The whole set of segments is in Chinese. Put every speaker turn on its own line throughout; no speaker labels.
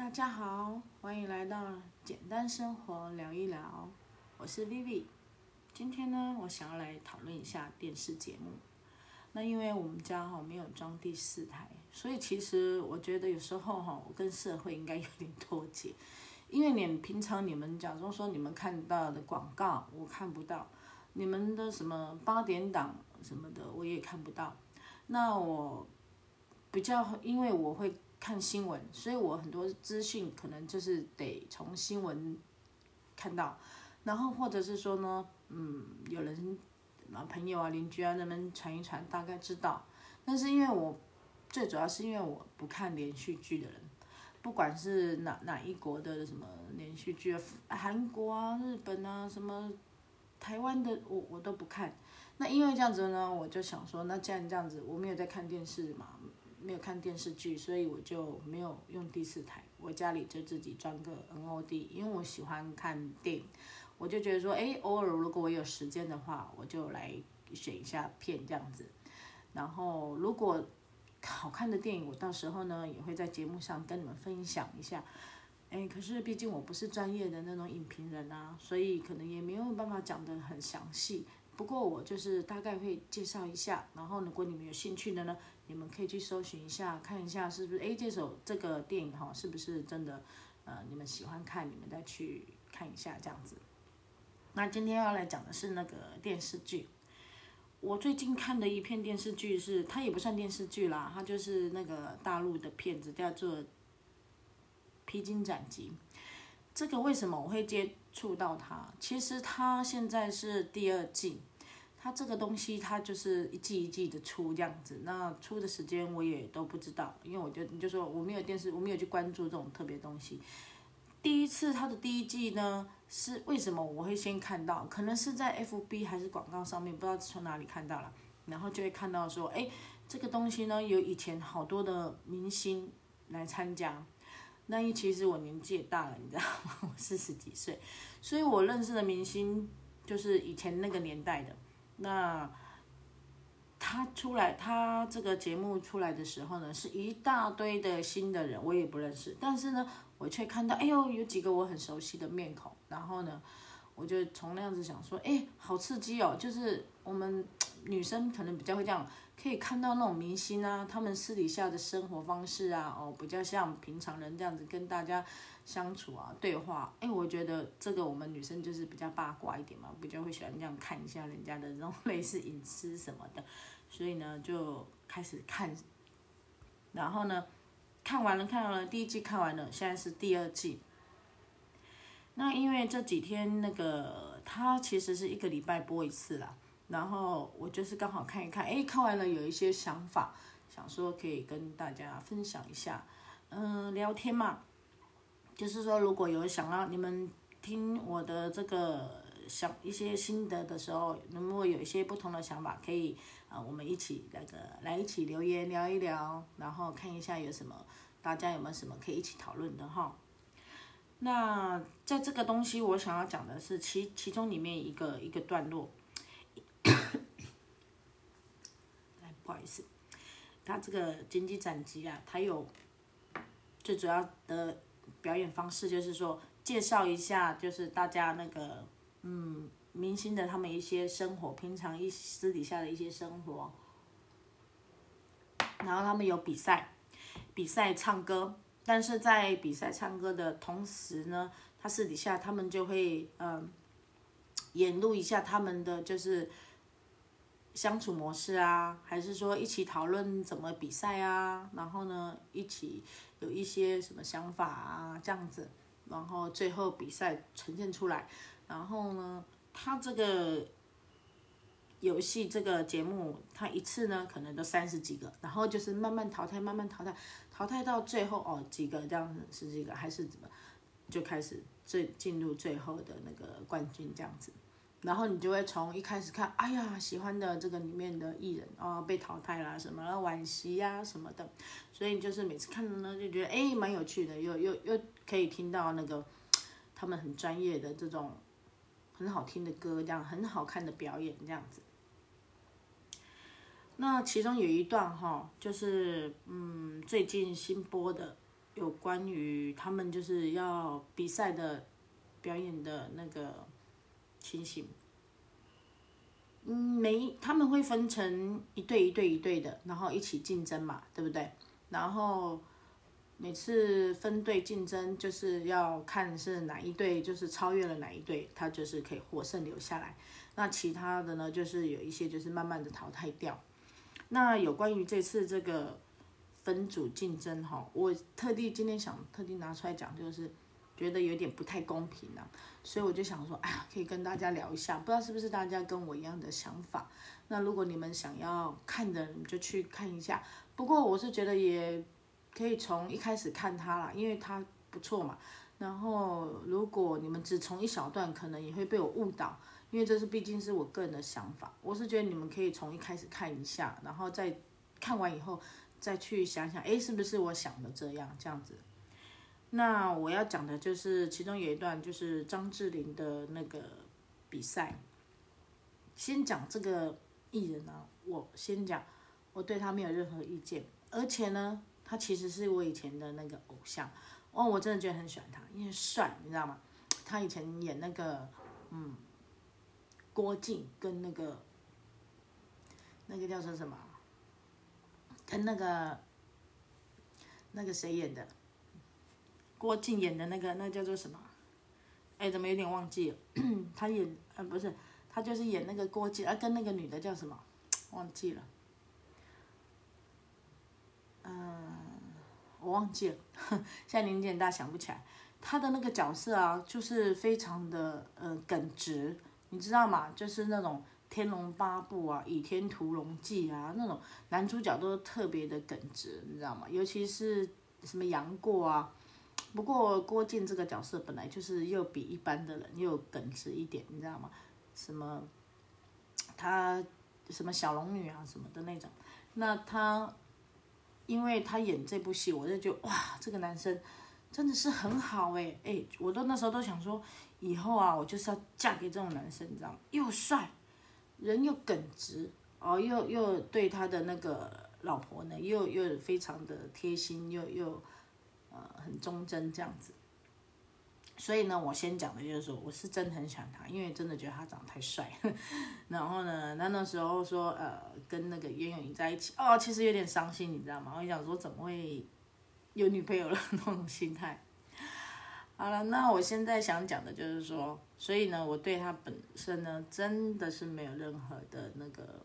大家好，欢迎来到简单生活聊一聊，我是 Vivi。今天呢，我想要来讨论一下电视节目。那因为我们家哈没有装第四台，所以其实我觉得有时候哈，我跟社会应该有点脱节。因为你们平常你们假如说你们看到的广告我看不到，你们的什么八点档什么的我也看不到。那我比较因为我会看新闻，所以我很多资讯可能就是得从新闻看到，然后或者是说呢，嗯，有人啊朋友啊邻居啊那边传一传，大概知道。但是因为我最主要是因为我不看连续剧的人。不管是哪哪一国的什么连续剧啊，韩国啊、日本啊、什么台湾的，我我都不看。那因为这样子呢，我就想说，那既然这样子，我没有在看电视嘛，没有看电视剧，所以我就没有用第四台。我家里就自己装个 NOD，因为我喜欢看电影，我就觉得说，哎，偶尔如果我有时间的话，我就来选一下片这样子。然后如果好看的电影，我到时候呢也会在节目上跟你们分享一下。哎，可是毕竟我不是专业的那种影评人啊，所以可能也没有办法讲得很详细。不过我就是大概会介绍一下，然后如果你们有兴趣的呢，你们可以去搜寻一下，看一下是不是哎这首这个电影哈是不是真的呃你们喜欢看，你们再去看一下这样子。那今天要来讲的是那个电视剧。我最近看的一片电视剧是，它也不算电视剧啦，它就是那个大陆的片子，叫做《披荆斩棘》。这个为什么我会接触到它？其实它现在是第二季，它这个东西它就是一季一季的出这样子，那出的时间我也都不知道，因为我就你就说我没有电视，我没有去关注这种特别东西。第一次它的第一季呢，是为什么我会先看到？可能是在 FB 还是广告上面，不知道从哪里看到了，然后就会看到说，哎，这个东西呢，有以前好多的明星来参加。那一其实我年纪也大了，你知道吗？我四十几岁，所以我认识的明星就是以前那个年代的。那他出来，他这个节目出来的时候呢，是一大堆的新的人，我也不认识，但是呢。我却看到，哎呦，有几个我很熟悉的面孔，然后呢，我就从那样子想说，哎，好刺激哦！就是我们女生可能比较会这样，可以看到那种明星啊，他们私底下的生活方式啊，哦，比较像平常人这样子跟大家相处啊，对话。哎，我觉得这个我们女生就是比较八卦一点嘛，比较会喜欢这样看一下人家的这种类似隐私什么的，所以呢，就开始看，然后呢。看完了，看完了，第一季看完了，现在是第二季。那因为这几天那个它其实是一个礼拜播一次啦，然后我就是刚好看一看，哎，看完了有一些想法，想说可以跟大家分享一下，嗯，聊天嘛，就是说如果有想要你们听我的这个想一些心得的时候，如果有一些不同的想法，可以。啊，我们一起那个来一起留言聊一聊，然后看一下有什么，大家有没有什么可以一起讨论的哈。那在这个东西，我想要讲的是其其中里面一个一个段落。来，不好意思，他这个披荆斩棘啊，他有最主要的表演方式，就是说介绍一下，就是大家那个嗯。明星的他们一些生活，平常一私底下的一些生活，然后他们有比赛，比赛唱歌，但是在比赛唱歌的同时呢，他私底下他们就会嗯、演录一下他们的就是相处模式啊，还是说一起讨论怎么比赛啊，然后呢一起有一些什么想法啊这样子，然后最后比赛呈现出来，然后呢。他这个游戏这个节目，他一次呢可能都三十几个，然后就是慢慢淘汰，慢慢淘汰，淘汰到最后哦几个这样子十几个还是怎么，就开始最进入最后的那个冠军这样子，然后你就会从一开始看，哎呀喜欢的这个里面的艺人哦被淘汰啦什么，惋惜呀什么的，所以就是每次看呢就觉得哎蛮有趣的，又又又可以听到那个他们很专业的这种。很好听的歌，这样很好看的表演，这样子。那其中有一段哈，就是嗯，最近新播的，有关于他们就是要比赛的表演的那个情形。嗯，每他们会分成一队一队一队的，然后一起竞争嘛，对不对？然后每次分队竞争就是要看是哪一队就是超越了哪一队，他就是可以获胜留下来。那其他的呢，就是有一些就是慢慢的淘汰掉。那有关于这次这个分组竞争哈，我特地今天想特地拿出来讲，就是。觉得有点不太公平啊，所以我就想说，哎呀，可以跟大家聊一下，不知道是不是大家跟我一样的想法。那如果你们想要看的，你就去看一下。不过我是觉得也可以从一开始看它啦，因为它不错嘛。然后如果你们只从一小段，可能也会被我误导，因为这是毕竟是我个人的想法。我是觉得你们可以从一开始看一下，然后再看完以后再去想想，哎，是不是我想的这样这样子。那我要讲的就是其中有一段，就是张智霖的那个比赛。先讲这个艺人呢，我先讲，我对他没有任何意见，而且呢，他其实是我以前的那个偶像，哦，我真的觉得很喜欢他，因为帅，你知道吗？他以前演那个，嗯，郭靖跟那个，那个叫做什么？跟那个，那个谁演的？郭靖演的那个，那叫做什么？哎，怎么有点忘记了？他演，呃，不是，他就是演那个郭靖，啊，跟那个女的叫什么？忘记了。嗯，我忘记了，现在年纪很大，想不起来。他的那个角色啊，就是非常的呃耿直，你知道吗？就是那种《天龙八部》啊，《倚天屠龙记》啊，那种男主角都特别的耿直，你知道吗？尤其是什么杨过啊。不过郭靖这个角色本来就是又比一般的人又耿直一点，你知道吗？什么他什么小龙女啊什么的那种，那他因为他演这部戏，我就觉得哇，这个男生真的是很好哎哎，我都那时候都想说，以后啊我就是要嫁给这种男生，你知道吗？又帅，人又耿直哦，又又对他的那个老婆呢，又又非常的贴心，又又。很忠贞这样子，所以呢，我先讲的就是说，我是真的很喜欢他，因为真的觉得他长得太帅。然后呢，那那时候说，呃，跟那个袁咏仪在一起，哦，其实有点伤心，你知道吗？我想说，怎么会有女朋友了那种心态。好了，那我现在想讲的就是说，所以呢，我对他本身呢，真的是没有任何的那个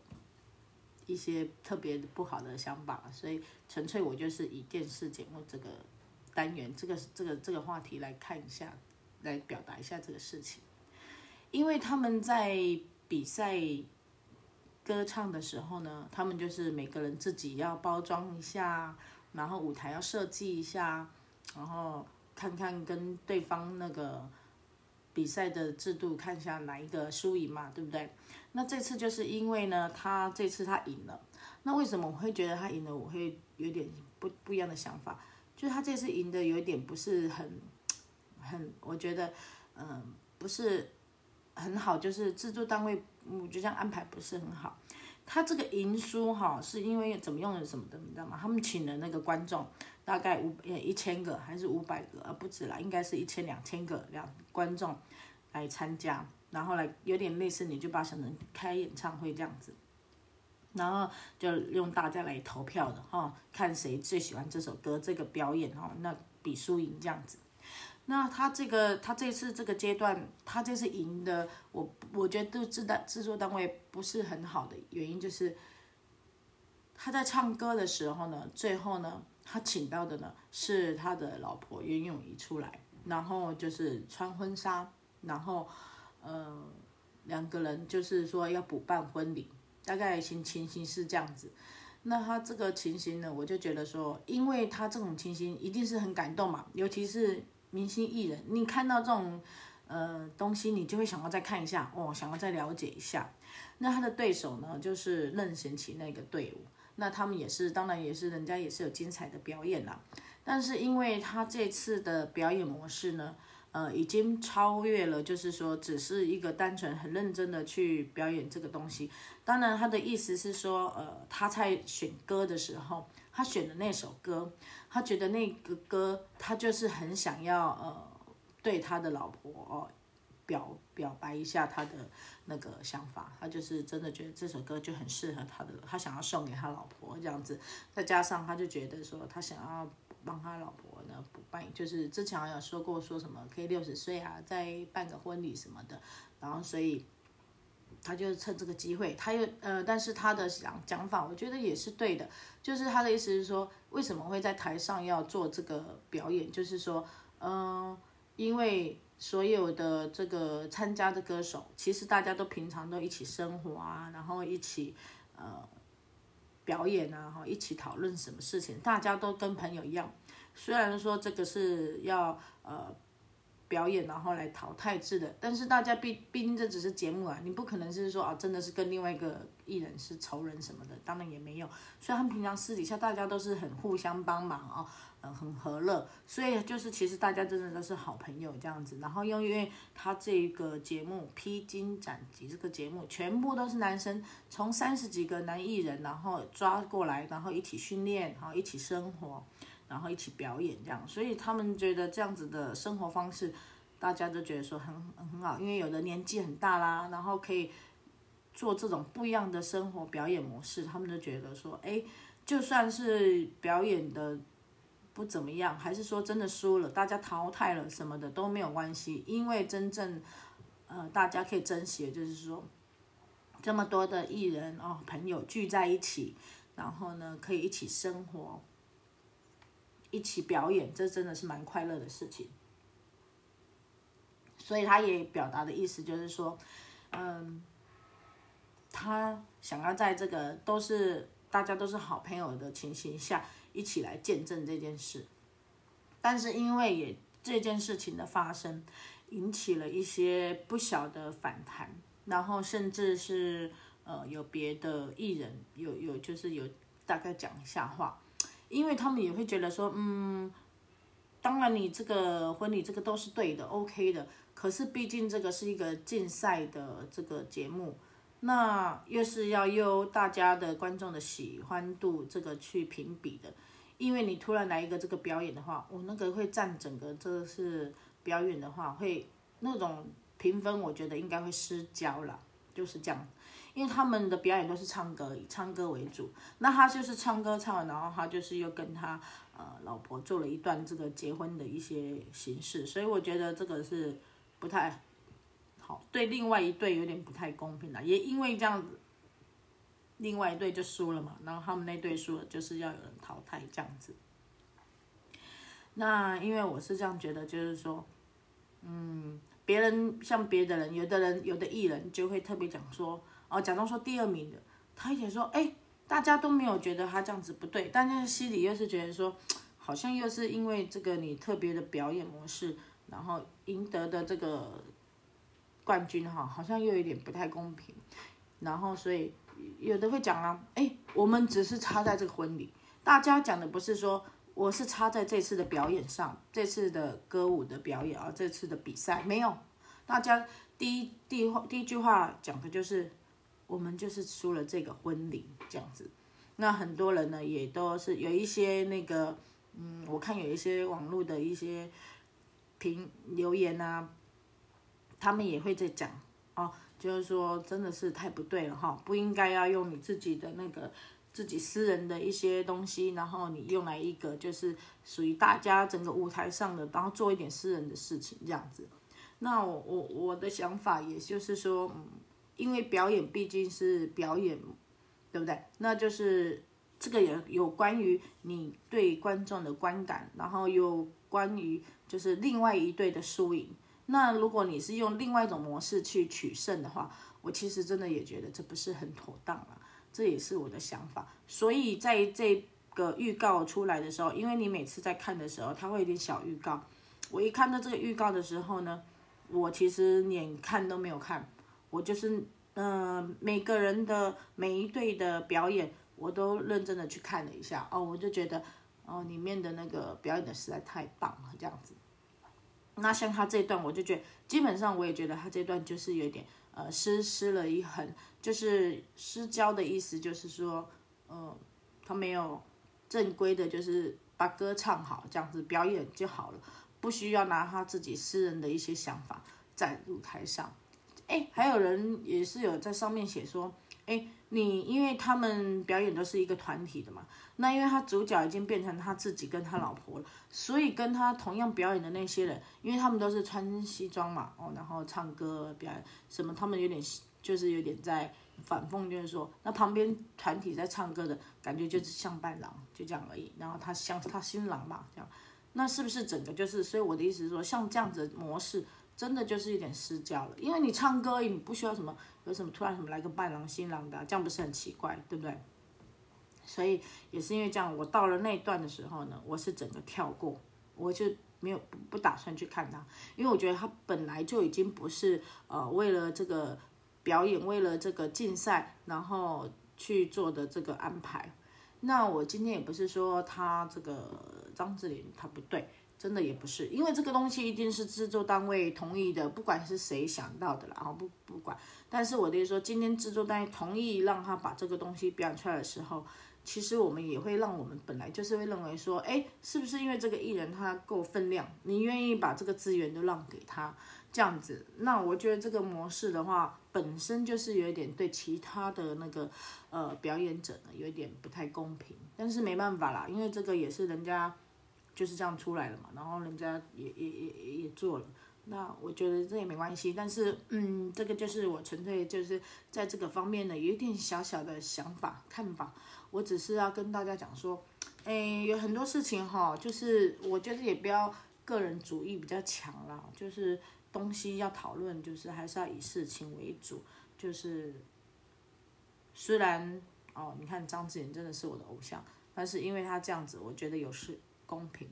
一些特别不好的想法，所以纯粹我就是以电视节目这个。单元这个这个这个话题来看一下，来表达一下这个事情，因为他们在比赛歌唱的时候呢，他们就是每个人自己要包装一下，然后舞台要设计一下，然后看看跟对方那个比赛的制度，看一下哪一个输赢嘛，对不对？那这次就是因为呢，他这次他赢了，那为什么我会觉得他赢了？我会有点不不一样的想法。就他这次赢的有一点不是很，很，我觉得，嗯，不是很好，就是制作单位，我觉得这样安排不是很好。他这个赢输哈，是因为怎么用的什么的，你知道吗？他们请了那个观众，大概五呃一千个还是五百个啊，不止啦，应该是一千两千个两观众来参加，然后来有点类似你就把想成开演唱会这样子。然后就用大家来投票的哈，看谁最喜欢这首歌，这个表演哈，那比输赢这样子。那他这个他这次这个阶段，他这次赢的，我我觉得制单制作单位不是很好的原因就是，他在唱歌的时候呢，最后呢，他请到的呢是他的老婆袁咏仪出来，然后就是穿婚纱，然后呃两个人就是说要补办婚礼。大概情情形是这样子，那他这个情形呢，我就觉得说，因为他这种情形一定是很感动嘛，尤其是明星艺人，你看到这种呃东西，你就会想要再看一下哦，想要再了解一下。那他的对手呢，就是任贤齐那个队伍，那他们也是，当然也是人家也是有精彩的表演啦，但是因为他这次的表演模式呢。呃，已经超越了，就是说，只是一个单纯很认真的去表演这个东西。当然，他的意思是说，呃，他在选歌的时候，他选的那首歌，他觉得那个歌他就是很想要呃对他的老婆哦表表白一下他的那个想法，他就是真的觉得这首歌就很适合他的，他想要送给他老婆这样子，再加上他就觉得说他想要帮他老婆呢补办，就是之前好像有说过说什么可以六十岁啊再办个婚礼什么的，然后所以。他就趁这个机会，他又呃，但是他的讲讲法，我觉得也是对的，就是他的意思是说，为什么会在台上要做这个表演？就是说，嗯、因为所有的这个参加的歌手，其实大家都平常都一起生活啊，然后一起呃表演啊，哈，一起讨论什么事情，大家都跟朋友一样。虽然说这个是要呃。表演然后来淘汰制的，但是大家毕毕竟这只是节目啊，你不可能是说啊，真的是跟另外一个艺人是仇人什么的，当然也没有。所以他们平常私底下大家都是很互相帮忙啊，嗯，很和乐。所以就是其实大家真的都是好朋友这样子。然后又因为他这个节目《披荆斩棘》这个节目全部都是男生，从三十几个男艺人然后抓过来，然后一起训练，然后一起生活。然后一起表演这样，所以他们觉得这样子的生活方式，大家都觉得说很很好，因为有的年纪很大啦，然后可以做这种不一样的生活表演模式，他们就觉得说，哎，就算是表演的不怎么样，还是说真的输了，大家淘汰了什么的都没有关系，因为真正呃大家可以珍惜就是说，这么多的艺人哦朋友聚在一起，然后呢可以一起生活。一起表演，这真的是蛮快乐的事情。所以他也表达的意思就是说，嗯，他想要在这个都是大家都是好朋友的情形下，一起来见证这件事。但是因为也这件事情的发生，引起了一些不小的反弹，然后甚至是呃有别的艺人有有就是有大概讲一下话。因为他们也会觉得说，嗯，当然你这个婚礼这个都是对的，OK 的。可是毕竟这个是一个竞赛的这个节目，那又是要由大家的观众的喜欢度这个去评比的。因为你突然来一个这个表演的话，我那个会占整个这是表演的话，会那种评分，我觉得应该会失焦了，就是这样。因为他们的表演都是唱歌，以唱歌为主。那他就是唱歌唱完，然后他就是又跟他呃老婆做了一段这个结婚的一些形式，所以我觉得这个是不太好，对另外一队有点不太公平了。也因为这样子，另外一队就输了嘛，然后他们那队输了，就是要有人淘汰这样子。那因为我是这样觉得，就是说，嗯，别人像别的人，有的人有的艺人就会特别讲说。哦，假装说第二名的，他也说，哎，大家都没有觉得他这样子不对，但是心里又是觉得说，好像又是因为这个你特别的表演模式，然后赢得的这个冠军哈，好像又有点不太公平，然后所以有的会讲啊，哎，我们只是差在这个婚礼，大家讲的不是说我是差在这次的表演上，这次的歌舞的表演啊，这次的比赛没有，大家第一第一第一句话讲的就是。我们就是输了这个婚礼这样子，那很多人呢也都是有一些那个，嗯，我看有一些网络的一些评留言啊，他们也会在讲哦，就是说真的是太不对了哈，不应该要用你自己的那个自己私人的一些东西，然后你用来一个就是属于大家整个舞台上的，然后做一点私人的事情这样子。那我我我的想法也就是说，嗯。因为表演毕竟是表演，对不对？那就是这个也有关于你对观众的观感，然后有关于就是另外一队的输赢。那如果你是用另外一种模式去取胜的话，我其实真的也觉得这不是很妥当了。这也是我的想法。所以在这个预告出来的时候，因为你每次在看的时候，它会有点小预告。我一看到这个预告的时候呢，我其实连看都没有看。我就是，嗯、每个人的每一队的表演，我都认真的去看了一下哦，我就觉得，哦，里面的那个表演的实在太棒了，这样子。那像他这段，我就觉得，基本上我也觉得他这段就是有点，呃，失失了一痕，就是失焦的意思，就是说，呃，他没有正规的，就是把歌唱好，这样子表演就好了，不需要拿他自己私人的一些想法在舞台上。哎，还有人也是有在上面写说，哎，你因为他们表演都是一个团体的嘛，那因为他主角已经变成他自己跟他老婆了，所以跟他同样表演的那些人，因为他们都是穿西装嘛，哦，然后唱歌表演什么，他们有点就是有点在反讽，就是说，那旁边团体在唱歌的感觉就是像伴郎，就这样而已，然后他像他新郎嘛，这样，那是不是整个就是？所以我的意思是说，像这样子的模式。真的就是有点失焦了，因为你唱歌，你不需要什么，有什么突然什么来个伴郎新郎的，这样不是很奇怪，对不对？所以也是因为这样，我到了那一段的时候呢，我是整个跳过，我就没有不不打算去看他，因为我觉得他本来就已经不是呃为了这个表演，为了这个竞赛，然后去做的这个安排。那我今天也不是说他这个张智霖他不对。真的也不是，因为这个东西一定是制作单位同意的，不管是谁想到的啦，然后不不管。但是我的意思说，今天制作单位同意让他把这个东西表演出来的时候，其实我们也会让我们本来就是会认为说，哎，是不是因为这个艺人他够分量，你愿意把这个资源都让给他这样子？那我觉得这个模式的话，本身就是有点对其他的那个呃表演者呢有点不太公平。但是没办法啦，因为这个也是人家。就是这样出来了嘛，然后人家也也也也做了，那我觉得这也没关系。但是，嗯，这个就是我纯粹就是在这个方面呢，有一点小小的想法看法。我只是要跟大家讲说，哎，有很多事情哈，就是我觉得也不要个人主义比较强啦，就是东西要讨论，就是还是要以事情为主。就是虽然哦，你看张智霖真的是我的偶像，但是因为他这样子，我觉得有事。公平，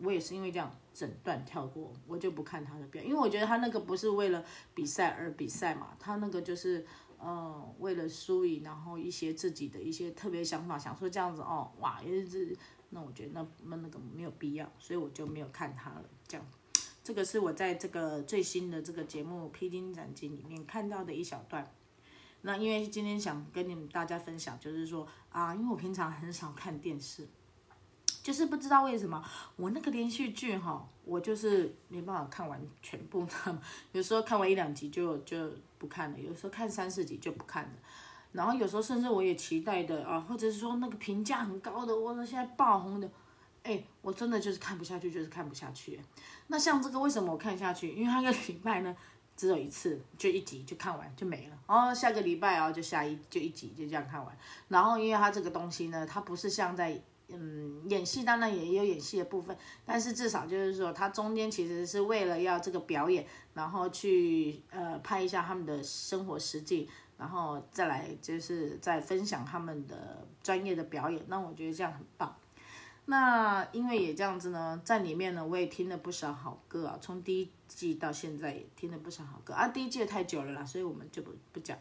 我也是因为这样整段跳过，我就不看他的表，因为我觉得他那个不是为了比赛而比赛嘛，他那个就是，呃，为了输赢，然后一些自己的一些特别想法，想说这样子哦，哇，也是，那我觉得那那那个没有必要，所以我就没有看他了。这样，这个是我在这个最新的这个节目《披荆斩棘》里面看到的一小段。那因为今天想跟你们大家分享，就是说啊，因为我平常很少看电视。就是不知道为什么我那个连续剧哈，我就是没办法看完全部的，有时候看完一两集就就不看了，有时候看三四集就不看了，然后有时候甚至我也期待的啊，或者是说那个评价很高的，我说现在爆红的，哎，我真的就是看不下去，就是看不下去。那像这个为什么我看下去？因为它个礼拜呢只有一次，就一集就看完就没了，然后下个礼拜哦就下一就一集就这样看完，然后因为它这个东西呢，它不是像在。嗯，演戏当然也有演戏的部分，但是至少就是说，他中间其实是为了要这个表演，然后去呃拍一下他们的生活实际，然后再来就是再分享他们的专业的表演。那我觉得这样很棒。那因为也这样子呢，在里面呢，我也听了不少好歌啊，从第一季到现在也听了不少好歌啊。第一季太久了啦，所以我们就不不讲。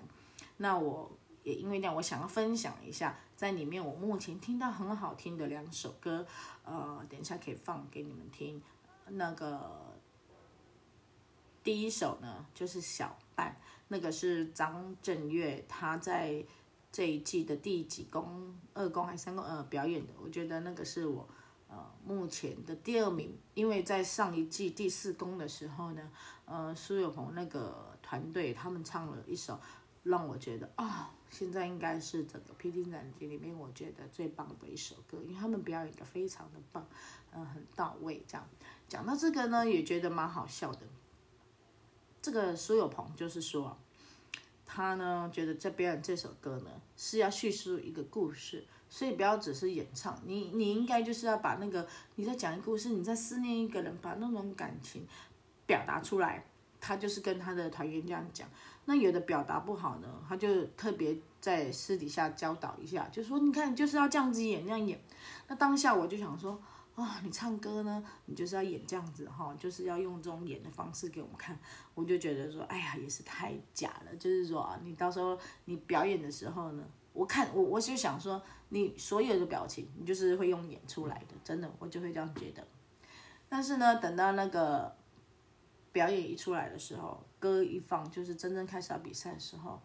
那我。也因为这样，我想要分享一下，在里面我目前听到很好听的两首歌，呃，等一下可以放给你们听。那个第一首呢，就是小半，那个是张震岳他在这一季的第几公二公还是三公呃表演的，我觉得那个是我呃目前的第二名，因为在上一季第四公的时候呢，呃苏有朋那个团队他们唱了一首。让我觉得啊、现在应该是整个《披荆斩棘》里面我觉得最棒的一首歌，因为他们表演的非常的棒，嗯、很到位。这样讲到这个呢，也觉得蛮好笑的。这个苏有朋就是说，他呢觉得在表演这首歌呢是要叙述一个故事，所以不要只是演唱，你你应该就是要把那个你在讲一个故事，你在思念一个人，把那种感情表达出来。他就是跟他的团员这样讲。那有的表达不好呢，他就特别在私底下教导一下，就说你看，就是要这样子演，这样演。那当下我就想说，啊、哦，你唱歌呢，你就是要演这样子哈，就是要用这种演的方式给我们看。我就觉得说，哎呀，也是太假了。就是说啊，你到时候你表演的时候呢，我看我我就想说，你所有的表情，你就是会用演出来的，真的，我就会这样觉得。但是呢，等到那个表演一出来的时候。歌一放，就是真正开始要比赛的时候，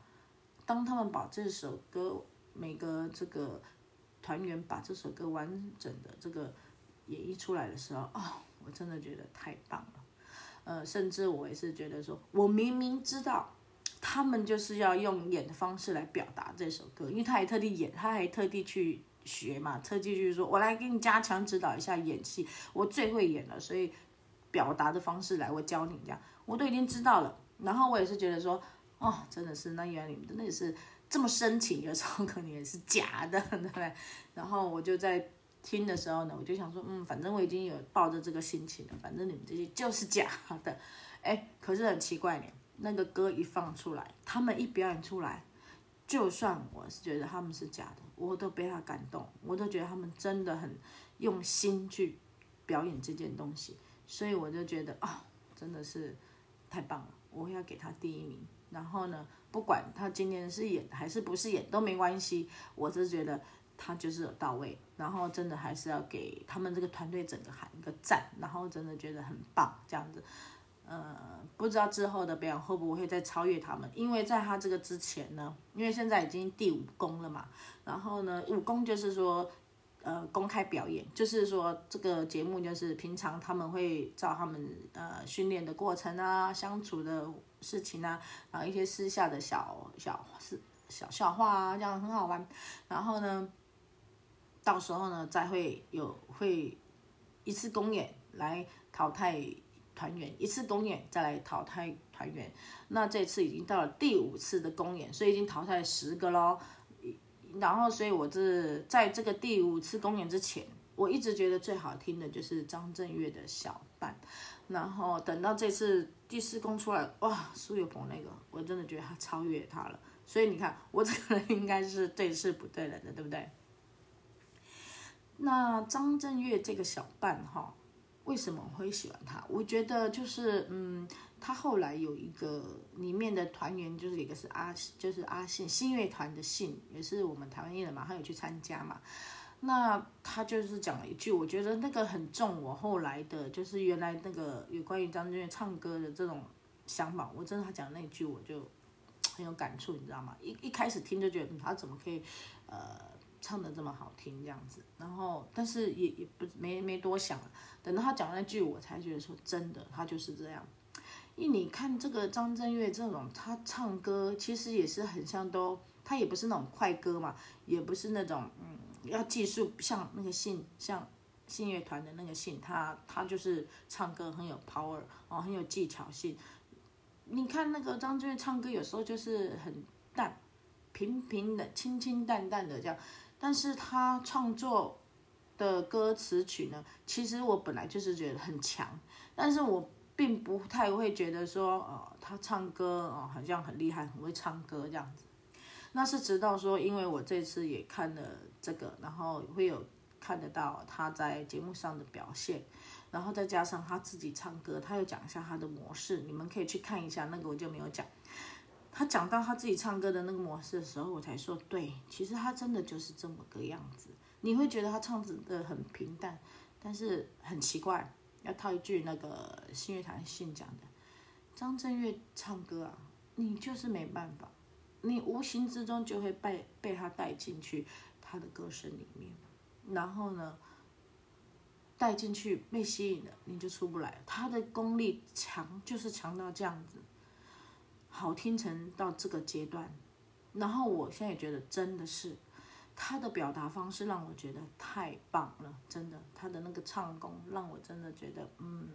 当他们把这首歌每个这个团员把这首歌完整的这个演绎出来的时候，哦，我真的觉得太棒了。呃，甚至我也是觉得说，我明明知道他们就是要用演的方式来表达这首歌，因为他还特地演，他还特地去学嘛，特地去说，我来给你加强指导一下演戏，我最会演了，所以表达的方式来，我教你这样，我都已经知道了。然后我也是觉得说，哦，真的是，那原来你们真的是这么深情，有时候可能也是假的，对不对？然后我就在听的时候呢，我就想说，嗯，反正我已经有抱着这个心情了，反正你们这些就是假的，哎，可是很奇怪呢，那个歌一放出来，他们一表演出来，就算我是觉得他们是假的，我都被他感动，我都觉得他们真的很用心去表演这件东西，所以我就觉得啊、哦，真的是太棒了。我要给他第一名，然后呢，不管他今天是演还是不是演都没关系，我是觉得他就是有到位，然后真的还是要给他们这个团队整个喊一个赞，然后真的觉得很棒这样子，呃，不知道之后的表演会不会再超越他们，因为在他这个之前呢，因为现在已经第五公了嘛，然后呢，五公就是说。呃，公开表演就是说，这个节目就是平常他们会照他们呃训练的过程啊，相处的事情啊，然后一些私下的小小事、小笑话啊，这样很好玩。然后呢，到时候呢，再会有会一次公演来淘汰团员，一次公演再来淘汰团员。那这次已经到了第五次的公演，所以已经淘汰十个喽。然后，所以我是在这个第五次公演之前，我一直觉得最好听的就是张震岳的小半。然后等到这次第四公出来，哇，苏有朋那个，我真的觉得他超越他了。所以你看，我这个人应该是对事不对人的，对不对？那张震岳这个小半哈，为什么会喜欢他？我觉得就是嗯。他后来有一个里面的团员，就是一个是阿，就是阿信，信乐团的信，也是我们台湾艺人嘛，他有去参加嘛。那他就是讲了一句，我觉得那个很重我后来的，就是原来那个有关于张震岳唱歌的这种想法，我真的他讲那句我就很有感触，你知道吗？一一开始听就觉得，他怎么可以呃唱的这么好听这样子，然后但是也也不没没多想，等到他讲那句，我才觉得说真的，他就是这样。因为你看这个张震岳这种，他唱歌其实也是很像都，他也不是那种快歌嘛，也不是那种嗯要技术像那个信像信乐团的那个信，他他就是唱歌很有 power 哦，很有技巧性。你看那个张震岳唱歌有时候就是很淡，平平的、清清淡淡的这样，但是他创作的歌词曲呢，其实我本来就是觉得很强，但是我。并不太会觉得说，呃，他唱歌哦，好像很厉害，很会唱歌这样子。那是直到说，因为我这次也看了这个，然后会有看得到他在节目上的表现，然后再加上他自己唱歌，他又讲一下他的模式，你们可以去看一下那个，我就没有讲。他讲到他自己唱歌的那个模式的时候，我才说，对，其实他真的就是这么个样子。你会觉得他唱的很平淡，但是很奇怪。要套一句那个信乐团信讲的，张震岳唱歌啊，你就是没办法，你无形之中就会被被他带进去他的歌声里面，然后呢，带进去被吸引了，你就出不来。他的功力强，就是强到这样子，好听成到这个阶段，然后我现在也觉得真的是。他的表达方式让我觉得太棒了，真的，他的那个唱功让我真的觉得，嗯，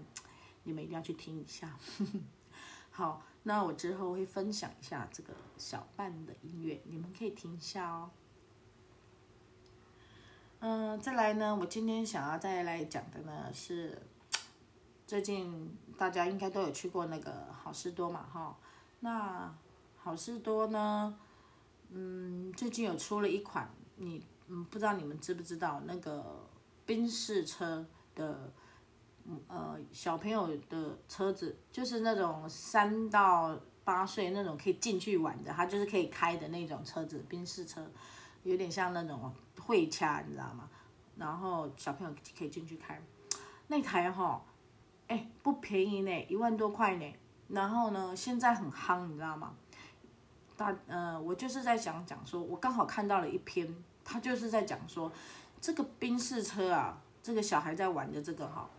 你们一定要去听一下。好，那我之后会分享一下这个小半的音乐，你们可以听一下哦。嗯，再来呢，我今天想要再来讲的呢是，最近大家应该都有去过那个好市多嘛，哈，那好市多呢，嗯，最近有出了一款。你嗯，不知道你们知不知道那个宾士车的，嗯呃，小朋友的车子，就是那种三到八岁那种可以进去玩的，它就是可以开的那种车子，宾士车，有点像那种会掐，你知道吗？然后小朋友可以进去开，那台哈，哎，不便宜呢，一万多块呢。然后呢，现在很夯，你知道吗？大呃，我就是在想讲说，我刚好看到了一篇。他就是在讲说，这个宾士车啊，这个小孩在玩的这个哈，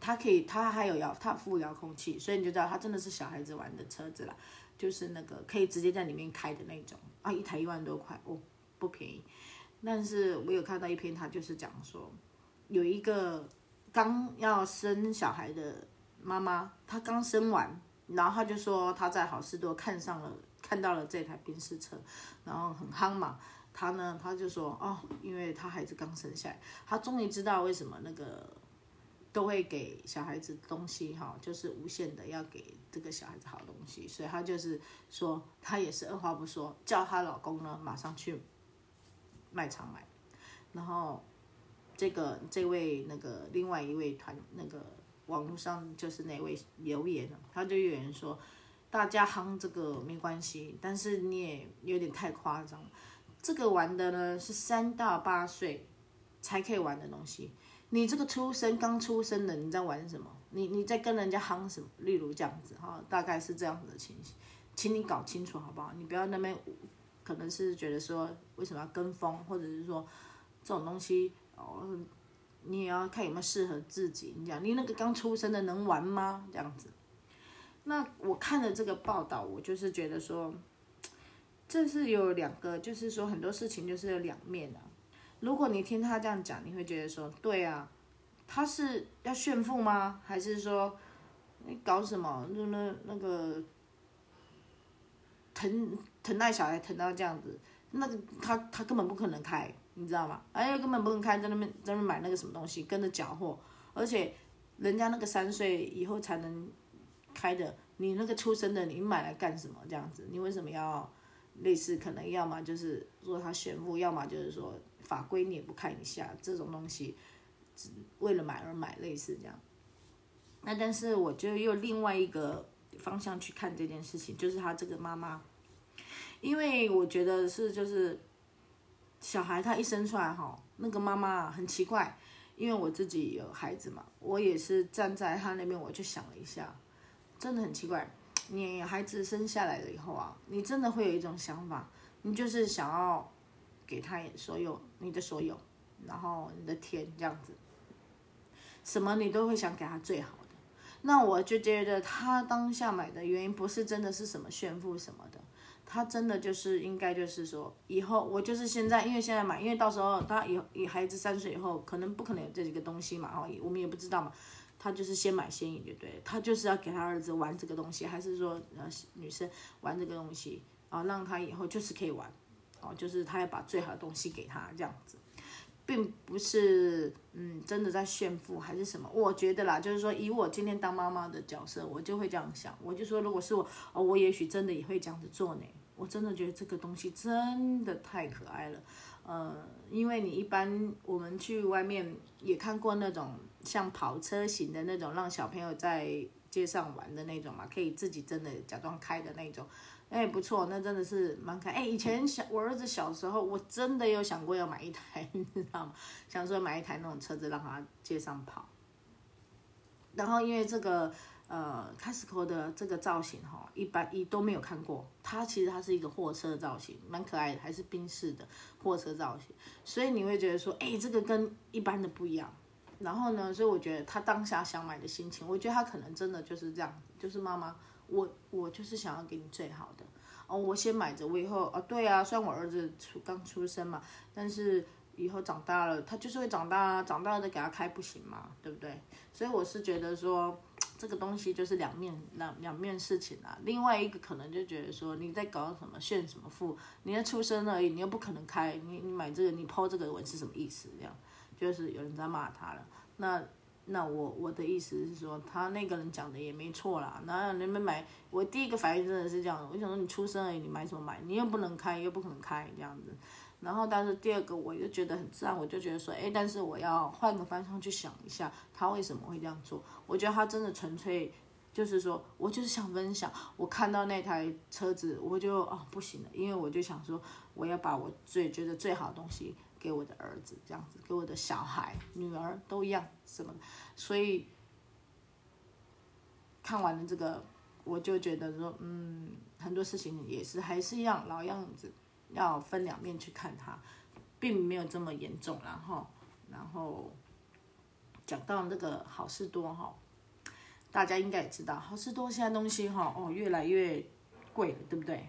他可以，他还有遥，他附遥控器，所以你就知道他真的是小孩子玩的车子啦，就是那个可以直接在里面开的那种啊，一台一万多块哦，不便宜。但是我有看到一篇，他就是讲说，有一个刚要生小孩的妈妈，她刚生完，然后她就说她在好市多看上了，看到了这台宾士车，然后很夯嘛。她呢，她就说哦，因为她孩子刚生下来，她终于知道为什么那个都会给小孩子东西哈，就是无限的要给这个小孩子好东西，所以她就是说，她也是二话不说，叫她老公呢马上去。卖场买，然后这个这位那个另外一位团那个网络上就是那位留言，他就有人说，大家夯这个没关系，但是你也有点太夸张。这个玩的呢是三到八岁才可以玩的东西，你这个出生刚出生的你在玩什么？你你在跟人家夯什么？例如这样子哈，大概是这样子的情形，请你搞清楚好不好？你不要那边。可能是觉得说，为什么要跟风，或者是说这种东西哦，你也要看有没有适合自己。你讲你那个刚出生的能玩吗？这样子。那我看了这个报道，我就是觉得说，这是有两个，就是说很多事情就是有两面的。如果你听他这样讲，你会觉得说，对啊，他是要炫富吗？还是说你搞什么？那那那个疼？疼爱小孩疼到这样子，那个他他根本不可能开，你知道吗？哎呀，根本不能开，在那边在那边买那个什么东西，跟着搅和，而且人家那个三岁以后才能开的，你那个出生的，你买来干什么？这样子，你为什么要类似？可能要么就是说他炫富，要么就是说法规你也不看一下，这种东西只为了买而买，类似这样。那但是我就又另外一个方向去看这件事情，就是他这个妈妈。因为我觉得是就是小孩他一生出来哈，那个妈妈很奇怪，因为我自己有孩子嘛，我也是站在他那边，我就想了一下，真的很奇怪。你孩子生下来了以后啊，你真的会有一种想法，你就是想要给他所有你的所有，然后你的天这样子，什么你都会想给他最好的。那我就觉得他当下买的原因不是真的是什么炫富什么的。他真的就是应该就是说，以后我就是现在，因为现在买，因为到时候他以以孩子三岁以后，可能不可能有这几个东西嘛，哦，我们也不知道嘛。他就是先买先赢，就对，他就是要给他儿子玩这个东西，还是说呃女生玩这个东西啊，让他以后就是可以玩，哦，就是他要把最好的东西给他这样子，并不是嗯真的在炫富还是什么。我觉得啦，就是说以我今天当妈妈的角色，我就会这样想，我就说如果是我，哦，我也许真的也会这样子做呢。我真的觉得这个东西真的太可爱了，呃，因为你一般我们去外面也看过那种像跑车型的那种，让小朋友在街上玩的那种嘛，可以自己真的假装开的那种，哎，不错，那真的是蛮可爱。哎，以前小我儿子小时候，我真的有想过要买一台，你知道吗？想说买一台那种车子让他街上跑，然后因为这个。呃，Casco 的这个造型哈，一般一都没有看过。它其实它是一个货车造型，蛮可爱的，还是宾士的货车造型。所以你会觉得说，哎，这个跟一般的不一样。然后呢，所以我觉得他当下想买的心情，我觉得他可能真的就是这样，就是妈妈，我我就是想要给你最好的哦，我先买着，我以后啊，对啊，虽然我儿子出刚出生嘛，但是以后长大了，他就是会长大啊，长大了再给他开不行吗？对不对？所以我是觉得说。这个东西就是两面两两面事情啊。另外一个可能就觉得说你在搞什么炫什么富，你在出生而已，你又不可能开，你你买这个你抛这个文是什么意思？这样就是有人在骂他了。那那我我的意思是说，他那个人讲的也没错啦。那你们买，我第一个反应真的是这样，我想说你出生而已，你买什么买？你又不能开，又不可能开这样子。然后，但是第二个我又觉得很自然，我就觉得说，哎，但是我要换个方向去想一下，他为什么会这样做？我觉得他真的纯粹就是说，我就是想分享，我看到那台车子，我就哦不行了，因为我就想说，我要把我最觉得最好的东西给我的儿子，这样子，给我的小孩、女儿都一样什么，所以看完了这个，我就觉得说，嗯，很多事情也是还是一样老样子。要分两面去看它，并没有这么严重，然后，然后讲到那个好事多哈，大家应该也知道，好事多现在东西哈哦越来越贵了，对不对？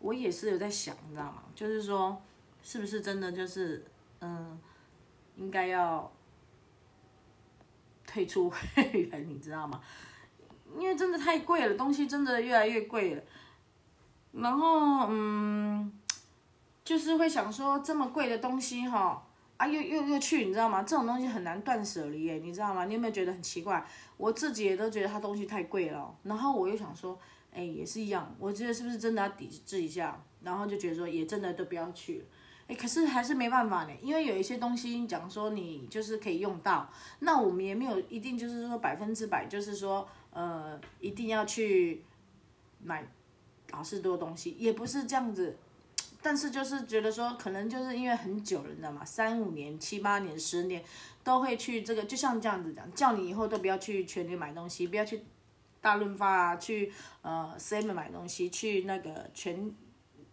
我也是有在想，你知道吗？就是说，是不是真的就是嗯，应该要退出会员，你知道吗？因为真的太贵了，东西真的越来越贵了。然后嗯，就是会想说，这么贵的东西哈，啊又又又去，你知道吗？这种东西很难断舍离耶，你知道吗？你有没有觉得很奇怪？我自己也都觉得它东西太贵了。然后我又想说，哎，也是一样，我觉得是不是真的要抵制一下？然后就觉得说，也真的都不要去了。哎，可是还是没办法呢，因为有一些东西讲说你就是可以用到，那我们也没有一定就是说百分之百，就是说呃一定要去买。好市多东西也不是这样子，但是就是觉得说，可能就是因为很久了，你知道吗？三五年、七八年、十年都会去这个，就像这样子讲，叫你以后都不要去全联买东西，不要去大润发啊，去呃 Sam 买东西，去那个全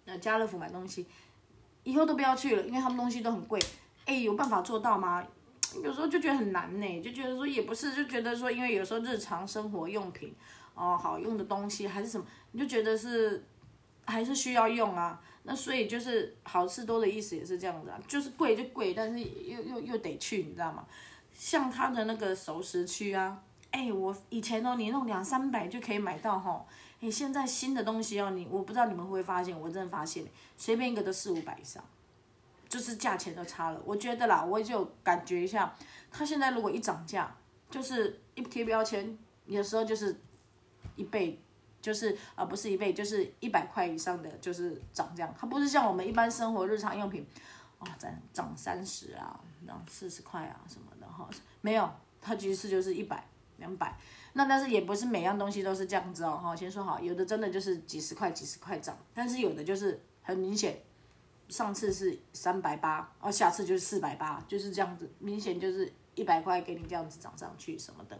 呃家乐福买东西，以后都不要去了，因为他们东西都很贵。哎，有办法做到吗？有时候就觉得很难呢，就觉得说也不是，就觉得说，因为有时候日常生活用品。哦，好用的东西还是什么，你就觉得是还是需要用啊。那所以就是好事多的意思也是这样子啊，就是贵就贵，但是又又又得去，你知道吗？像他的那个熟食区啊，哎，我以前哦，你弄两三百就可以买到哈你，现在新的东西哦，你我不知道你们会不会发现，我真的发现，随便一个都四五百以上，就是价钱都差了。我觉得啦，我就感觉一下，他现在如果一涨价，就是一贴标签，有时候就是。一倍，就是啊，不是一倍，就是一百块以上的，就是涨这样。它不是像我们一般生活日常用品，啊，涨涨三十啊，然后四十块啊什么的哈，没有，它其实就是一百、两百。那但是也不是每样东西都是这样子哦，哈，先说好，有的真的就是几十块、几十块涨，但是有的就是很明显，上次是三百八，哦，下次就是四百八，就是这样子，明显就是一百块给你这样子涨上去什么的。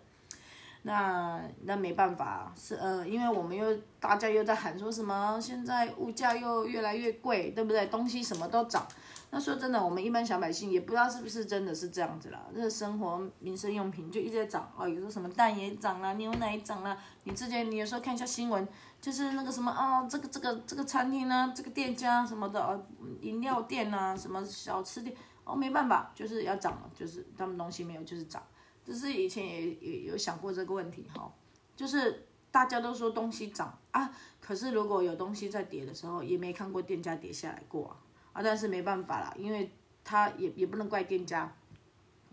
那那没办法，是呃，因为我们又大家又在喊说什么，现在物价又越来越贵，对不对？东西什么都涨。那说真的，我们一般小百姓也不知道是不是真的是这样子啦。这个生活民生用品就一直在涨哦，有时候什么蛋也涨了，牛奶涨了。你之前你有时候看一下新闻，就是那个什么啊，这个这个这个餐厅呢，这个店家什么的哦，饮料店呐，什么小吃店哦，没办法，就是要涨了，就是他们东西没有，就是涨。只是以前也也有想过这个问题哈，就是大家都说东西涨啊，可是如果有东西在跌的时候，也没看过店家跌下来过啊，啊，但是没办法啦，因为他也也不能怪店家，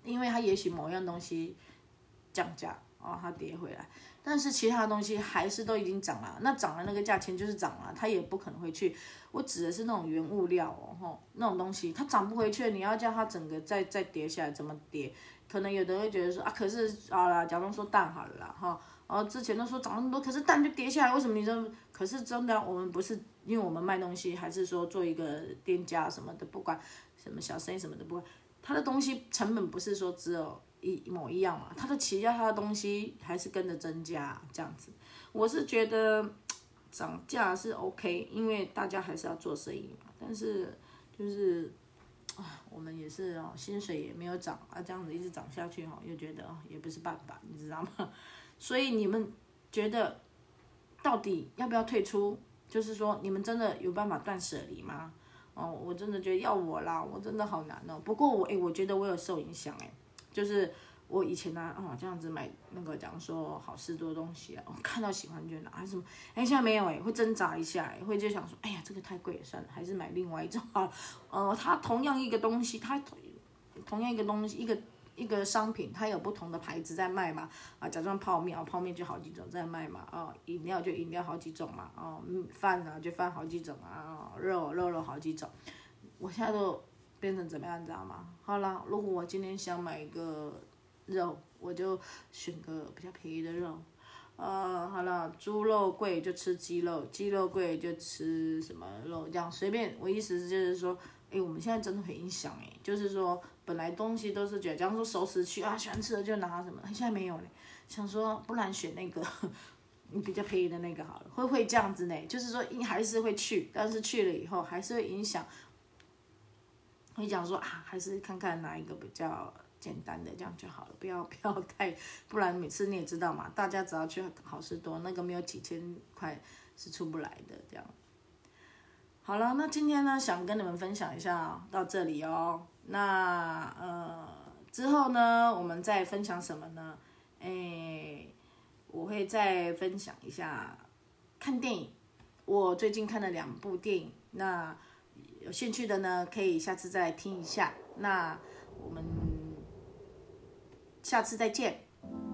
因为他也许某样东西降价哦，他跌回来，但是其他东西还是都已经涨了，那涨了那个价钱就是涨了，他也不可能回去。我指的是那种原物料哦，吼，那种东西它涨不回去，你要叫它整个再再跌下来，怎么跌？可能有的人会觉得说啊，可是啊啦，假如说蛋好了，哈，然后之前都说涨那么多，可是蛋就跌下来，为什么你这？可是真的，我们不是因为我们卖东西，还是说做一个店家什么的，不管什么小生意什么的，不管他的东西成本不是说只有一一模一样嘛，他的企业他的东西还是跟着增加这样子。我是觉得涨价是 OK，因为大家还是要做生意嘛，但是就是。啊，我们也是哦，薪水也没有涨啊，这样子一直涨下去哦，又觉得哦也不是办法，你知道吗？所以你们觉得到底要不要退出？就是说你们真的有办法断舍离吗？哦，我真的觉得要我啦，我真的好难哦。不过我诶，我觉得我有受影响诶，就是。我以前呢、啊，哦，这样子买那个，讲说好市多东西啊，我看到喜欢就拿，还是什么？哎，现在没有哎，会挣扎一下，会就想说，哎呀，这个太贵了，算了，还是买另外一种啊。呃，它同样一个东西，它同同样一个东西，一个一个商品，它有不同的牌子在卖嘛。啊，假装泡面啊，泡面就好几种在卖嘛。啊，饮料就饮料好几种嘛。哦，饭啊就饭好几种啊。肉肉肉好几种。我现在都变成怎么样，你知道吗？好了，如果我今天想买一个。肉我就选个比较便宜的肉，呃，好了，猪肉贵就吃鸡肉，鸡肉贵就吃什么肉，这样随便。我意思就是说，哎，我们现在真的很影响哎，就是说本来东西都是觉得，假如说熟食区啊，喜欢吃的就拿什么，现在没有嘞，想说不然选那个 比较便宜的那个好了，会不会这样子呢？就是说还是会去，但是去了以后还是会影响。会讲说啊，还是看看哪一个比较简单的，这样就好了，不要不要太，不然每次你也知道嘛，大家只要去好市多，那个没有几千块是出不来的，这样。好了，那今天呢，想跟你们分享一下到这里哦。那呃之后呢，我们再分享什么呢？诶，我会再分享一下看电影。我最近看了两部电影，那有兴趣的呢，可以下次再来听一下。那我们下次再见，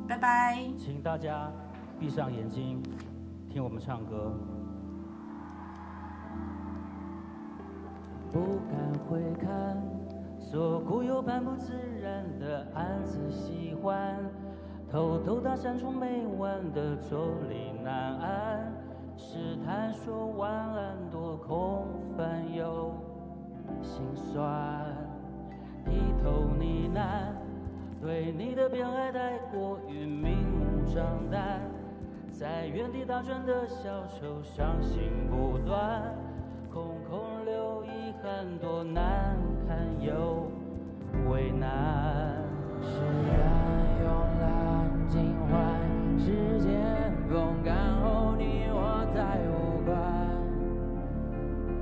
拜拜。
请大家闭上眼睛，听我们唱歌。不敢回看，说固有半不自然的暗自喜欢，偷偷搭讪出每晚的坐立难安，试探说晚安多空泛又心酸，低头呢喃，对你的偏爱太过于明目张胆，在原地打转的小丑伤心不断。空空留遗憾，多难又为难。释然慵懒，尽欢时间风干后，你我再无关。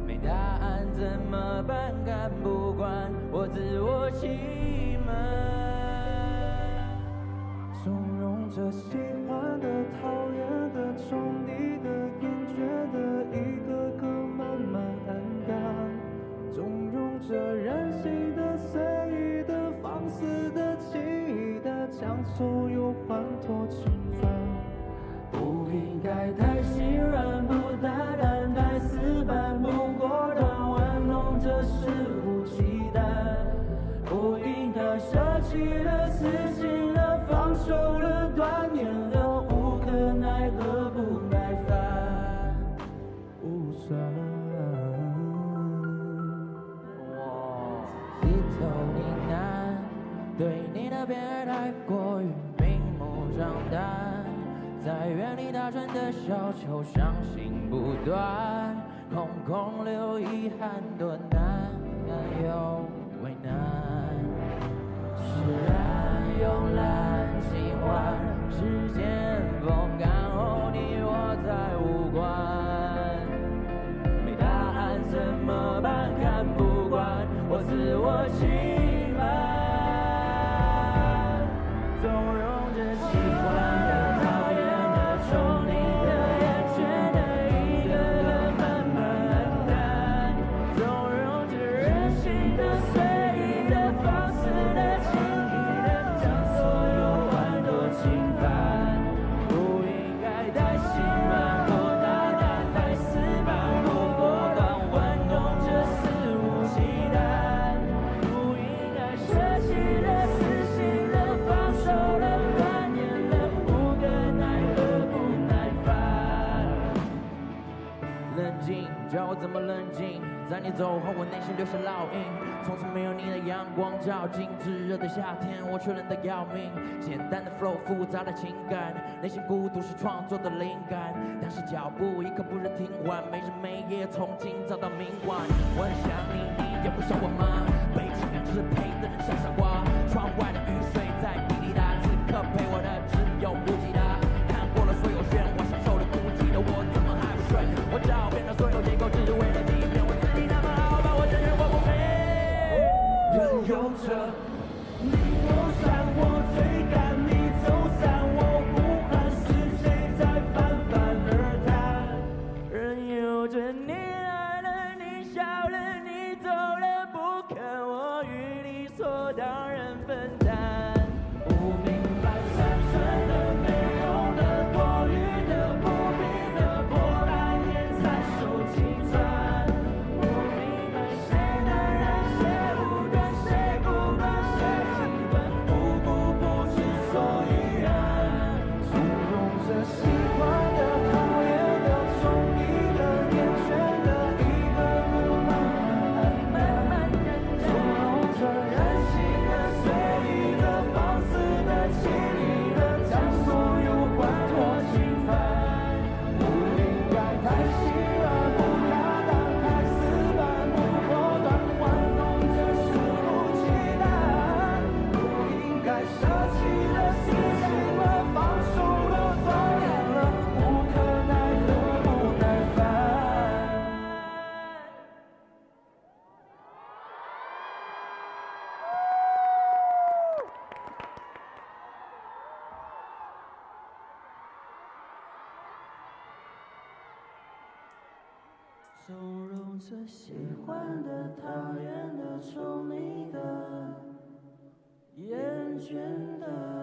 没答案怎么办？看不惯，我自我欺瞒。纵容着喜欢的、讨所有欢脱侵犯。不应该太心软，不大胆，太死板，不果断，玩弄着肆无忌惮。不应该舍弃了、在原地打转的小丑伤心不断，空空留遗憾，多难堪又为难。释然慵懒，尽欢时间风干后，你我再无关。没答案怎么办？看不惯，我自我欺走后，我内心留下烙印。从此没有你的阳光照进，炙热的夏天，我却冷得要命。简单的 flow，复杂的情感，内心孤独是创作的灵感。但是脚步一刻不忍停缓，没日没夜从今早到明晚。我很想你，你也会想我吗？被情感支配的人像傻瓜。有最喜欢的、讨厌的、宠溺的、厌倦的。